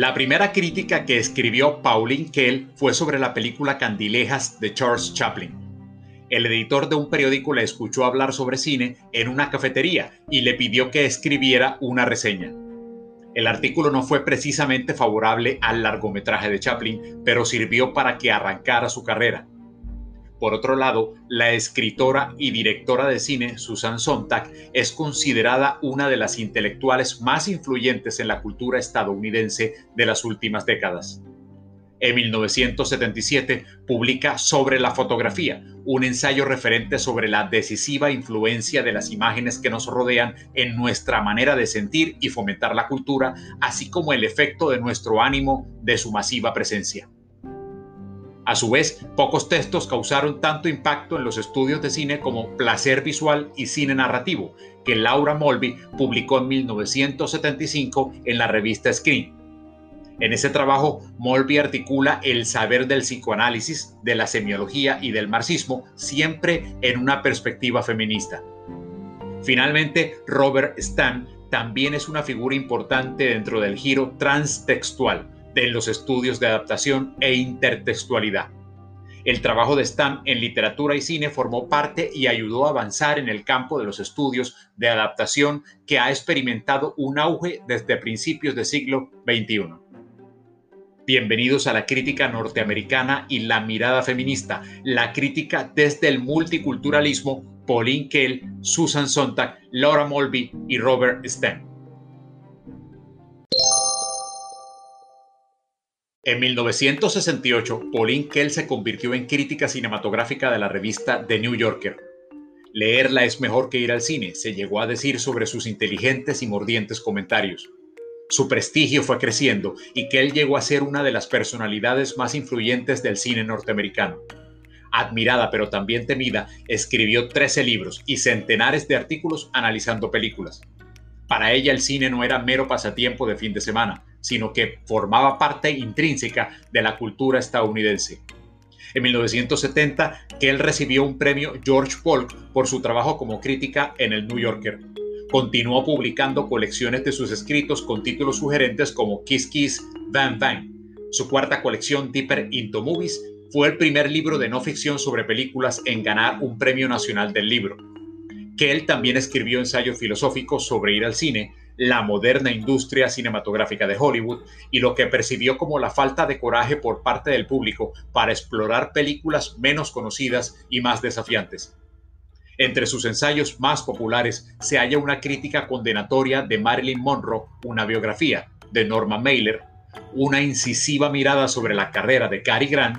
La primera crítica que escribió Pauline Kael fue sobre la película Candilejas de Charles Chaplin. El editor de un periódico le escuchó hablar sobre cine en una cafetería y le pidió que escribiera una reseña. El artículo no fue precisamente favorable al largometraje de Chaplin, pero sirvió para que arrancara su carrera. Por otro lado, la escritora y directora de cine Susan Sontag es considerada una de las intelectuales más influyentes en la cultura estadounidense de las últimas décadas. En 1977 publica Sobre la fotografía, un ensayo referente sobre la decisiva influencia de las imágenes que nos rodean en nuestra manera de sentir y fomentar la cultura, así como el efecto de nuestro ánimo de su masiva presencia. A su vez, pocos textos causaron tanto impacto en los estudios de cine como Placer Visual y Cine Narrativo, que Laura Mulvey publicó en 1975 en la revista Screen. En ese trabajo, Mulvey articula el saber del psicoanálisis, de la semiología y del marxismo, siempre en una perspectiva feminista. Finalmente, Robert Stan también es una figura importante dentro del giro transtextual, de los estudios de adaptación e intertextualidad. El trabajo de Stan en literatura y cine formó parte y ayudó a avanzar en el campo de los estudios de adaptación que ha experimentado un auge desde principios del siglo XXI. Bienvenidos a la crítica norteamericana y la mirada feminista, la crítica desde el multiculturalismo, Pauline Kael, Susan Sontag, Laura Mulvey y Robert Stan. En 1968, Pauline Kael se convirtió en crítica cinematográfica de la revista The New Yorker. Leerla es mejor que ir al cine, se llegó a decir sobre sus inteligentes y mordientes comentarios. Su prestigio fue creciendo y Kael llegó a ser una de las personalidades más influyentes del cine norteamericano. Admirada pero también temida, escribió 13 libros y centenares de artículos analizando películas. Para ella el cine no era mero pasatiempo de fin de semana, sino que formaba parte intrínseca de la cultura estadounidense. En 1970, Kell recibió un premio George Polk por su trabajo como crítica en el New Yorker. Continuó publicando colecciones de sus escritos con títulos sugerentes como Kiss Kiss, Van Van. Su cuarta colección, Deeper Into Movies, fue el primer libro de no ficción sobre películas en ganar un premio nacional del libro. Kell también escribió ensayos filosóficos sobre ir al cine, la moderna industria cinematográfica de Hollywood y lo que percibió como la falta de coraje por parte del público para explorar películas menos conocidas y más desafiantes. Entre sus ensayos más populares se halla una crítica condenatoria de Marilyn Monroe, una biografía de Norma Mailer, una incisiva mirada sobre la carrera de Cary Grant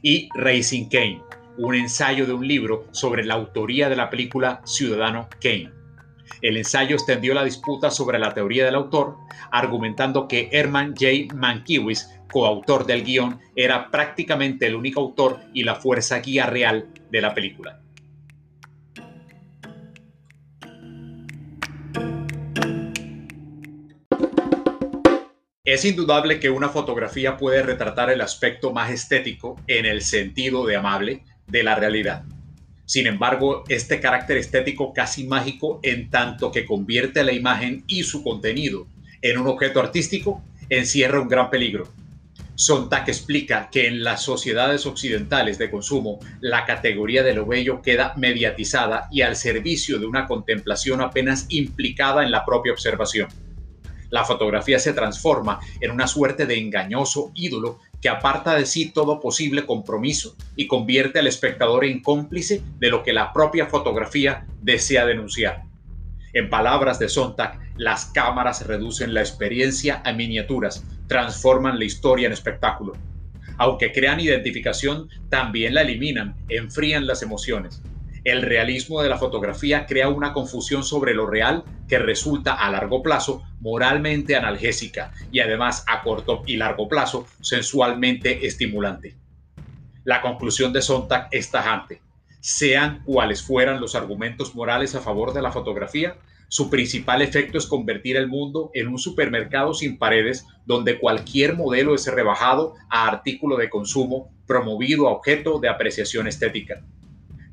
y Racing Kane, un ensayo de un libro sobre la autoría de la película Ciudadano Kane. El ensayo extendió la disputa sobre la teoría del autor, argumentando que Herman J. Mankiewicz, coautor del guion, era prácticamente el único autor y la fuerza guía real de la película. Es indudable que una fotografía puede retratar el aspecto más estético en el sentido de amable de la realidad. Sin embargo, este carácter estético casi mágico en tanto que convierte la imagen y su contenido en un objeto artístico encierra un gran peligro. Sontag explica que en las sociedades occidentales de consumo la categoría de lo bello queda mediatizada y al servicio de una contemplación apenas implicada en la propia observación. La fotografía se transforma en una suerte de engañoso ídolo que aparta de sí todo posible compromiso y convierte al espectador en cómplice de lo que la propia fotografía desea denunciar. En palabras de Sontag, las cámaras reducen la experiencia a miniaturas, transforman la historia en espectáculo. Aunque crean identificación, también la eliminan, enfrían las emociones. El realismo de la fotografía crea una confusión sobre lo real que resulta a largo plazo moralmente analgésica y además a corto y largo plazo sensualmente estimulante. La conclusión de Sontag es tajante. Sean cuales fueran los argumentos morales a favor de la fotografía, su principal efecto es convertir el mundo en un supermercado sin paredes donde cualquier modelo es rebajado a artículo de consumo promovido a objeto de apreciación estética.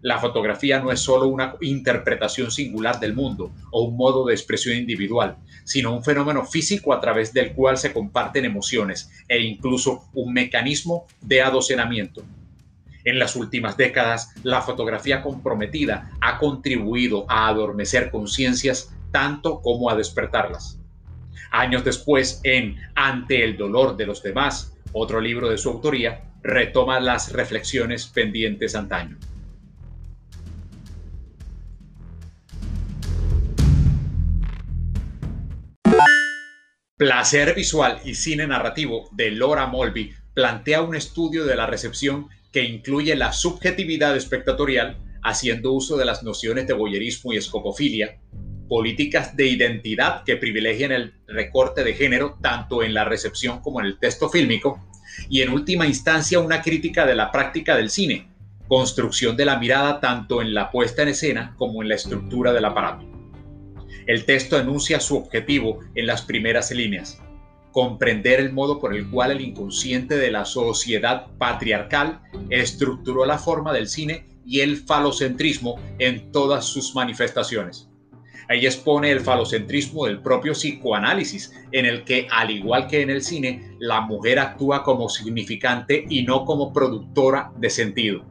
La fotografía no es solo una interpretación singular del mundo o un modo de expresión individual, sino un fenómeno físico a través del cual se comparten emociones e incluso un mecanismo de adocenamiento. En las últimas décadas, la fotografía comprometida ha contribuido a adormecer conciencias tanto como a despertarlas. Años después, en Ante el dolor de los demás, otro libro de su autoría, retoma las reflexiones pendientes antaño. Placer visual y cine narrativo de Laura Molby plantea un estudio de la recepción que incluye la subjetividad espectatorial, haciendo uso de las nociones de boyerismo y escopofilia, políticas de identidad que privilegian el recorte de género tanto en la recepción como en el texto fílmico, y en última instancia una crítica de la práctica del cine, construcción de la mirada tanto en la puesta en escena como en la estructura del aparato. El texto enuncia su objetivo en las primeras líneas, comprender el modo por el cual el inconsciente de la sociedad patriarcal estructuró la forma del cine y el falocentrismo en todas sus manifestaciones. Ahí expone el falocentrismo del propio psicoanálisis, en el que, al igual que en el cine, la mujer actúa como significante y no como productora de sentido.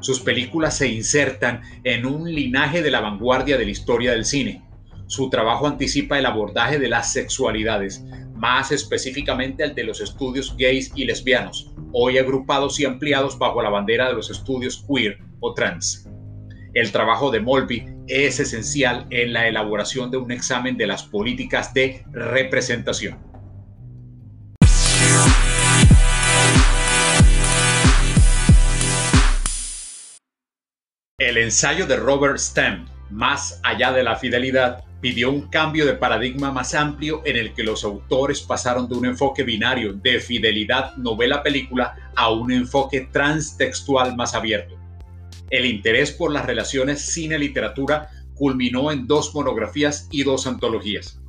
Sus películas se insertan en un linaje de la vanguardia de la historia del cine. Su trabajo anticipa el abordaje de las sexualidades, más específicamente el de los estudios gays y lesbianos, hoy agrupados y ampliados bajo la bandera de los estudios queer o trans. El trabajo de Molby es esencial en la elaboración de un examen de las políticas de representación. El ensayo de Robert Stem, Más allá de la fidelidad, pidió un cambio de paradigma más amplio en el que los autores pasaron de un enfoque binario de fidelidad novela-película a un enfoque transtextual más abierto. El interés por las relaciones cine-literatura culminó en dos monografías y dos antologías.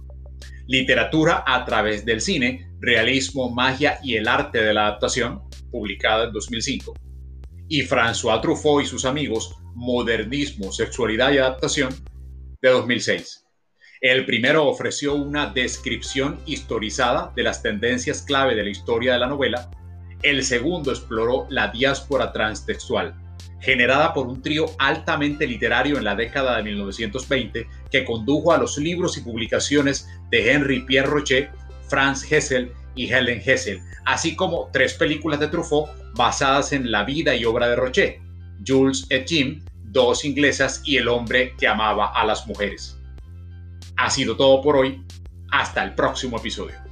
Literatura a través del cine, Realismo, Magia y el Arte de la Adaptación, publicada en 2005. Y François Truffaut y sus amigos, Modernismo, Sexualidad y Adaptación, de 2006. El primero ofreció una descripción historizada de las tendencias clave de la historia de la novela. El segundo exploró la diáspora transtextual, generada por un trío altamente literario en la década de 1920 que condujo a los libros y publicaciones de Henry Pierre Rocher, Franz Hessel y Helen Hessel, así como tres películas de Truffaut basadas en la vida y obra de Rocher, Jules et Jim, Dos inglesas y El hombre que amaba a las mujeres. Ha sido todo por hoy. Hasta el próximo episodio.